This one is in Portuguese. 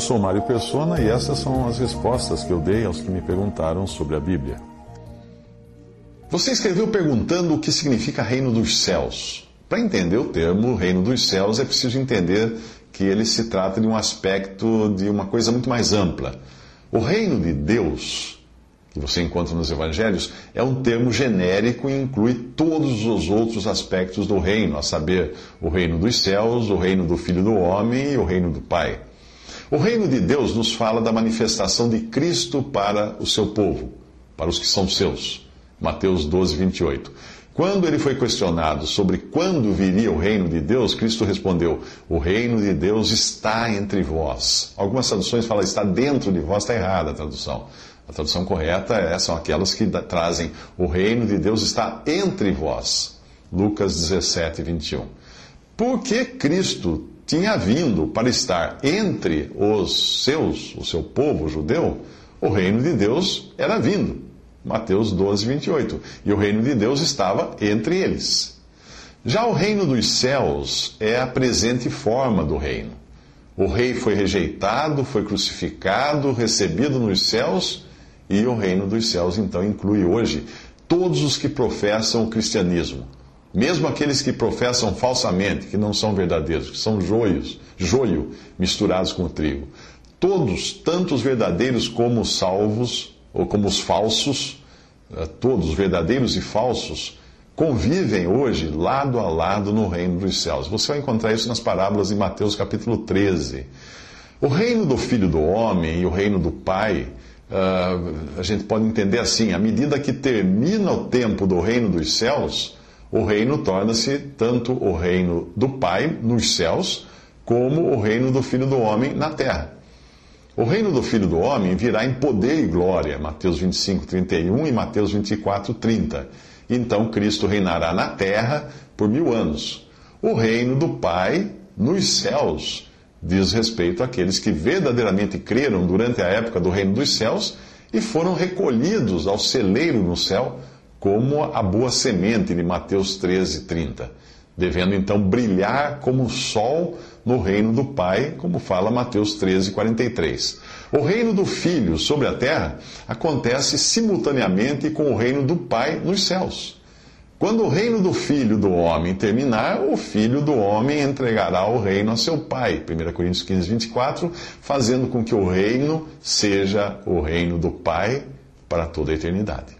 Eu sou Mário Persona e essas são as respostas que eu dei aos que me perguntaram sobre a Bíblia. Você escreveu perguntando o que significa reino dos céus. Para entender o termo reino dos céus, é preciso entender que ele se trata de um aspecto de uma coisa muito mais ampla. O reino de Deus, que você encontra nos evangelhos, é um termo genérico e inclui todos os outros aspectos do reino, a saber, o reino dos céus, o reino do Filho do Homem e o reino do Pai. O reino de Deus nos fala da manifestação de Cristo para o seu povo, para os que são seus. Mateus 12, 28. Quando ele foi questionado sobre quando viria o reino de Deus, Cristo respondeu: O reino de Deus está entre vós. Algumas traduções falam está dentro de vós, está errada a tradução. A tradução correta é, são aquelas que trazem o reino de Deus está entre vós. Lucas 17, 21. Porque Cristo tinha vindo para estar entre os seus, o seu povo judeu, o reino de Deus era vindo. Mateus 12, 28. E o reino de Deus estava entre eles. Já o reino dos céus é a presente forma do reino. O rei foi rejeitado, foi crucificado, recebido nos céus, e o reino dos céus então inclui hoje todos os que professam o cristianismo mesmo aqueles que professam falsamente, que não são verdadeiros, que são joios, joio misturados com trigo. Todos, tanto os verdadeiros como os salvos, ou como os falsos, eh, todos, verdadeiros e falsos, convivem hoje lado a lado no reino dos céus. Você vai encontrar isso nas parábolas de Mateus capítulo 13. O reino do Filho do Homem e o reino do Pai, uh, a gente pode entender assim: à medida que termina o tempo do reino dos céus, o reino torna-se tanto o reino do Pai nos céus, como o reino do Filho do Homem na terra. O reino do Filho do Homem virá em poder e glória, Mateus 25, 31 e Mateus 24, 30. Então Cristo reinará na terra por mil anos. O reino do Pai nos céus diz respeito àqueles que verdadeiramente creram durante a época do reino dos céus e foram recolhidos ao celeiro no céu como a boa semente de Mateus 13, 30, devendo então brilhar como o sol no reino do Pai, como fala Mateus 13, 43. O reino do Filho sobre a terra acontece simultaneamente com o reino do Pai nos céus. Quando o reino do Filho do homem terminar, o Filho do homem entregará o reino a seu Pai. 1 Coríntios 15, 24, fazendo com que o reino seja o reino do Pai para toda a eternidade.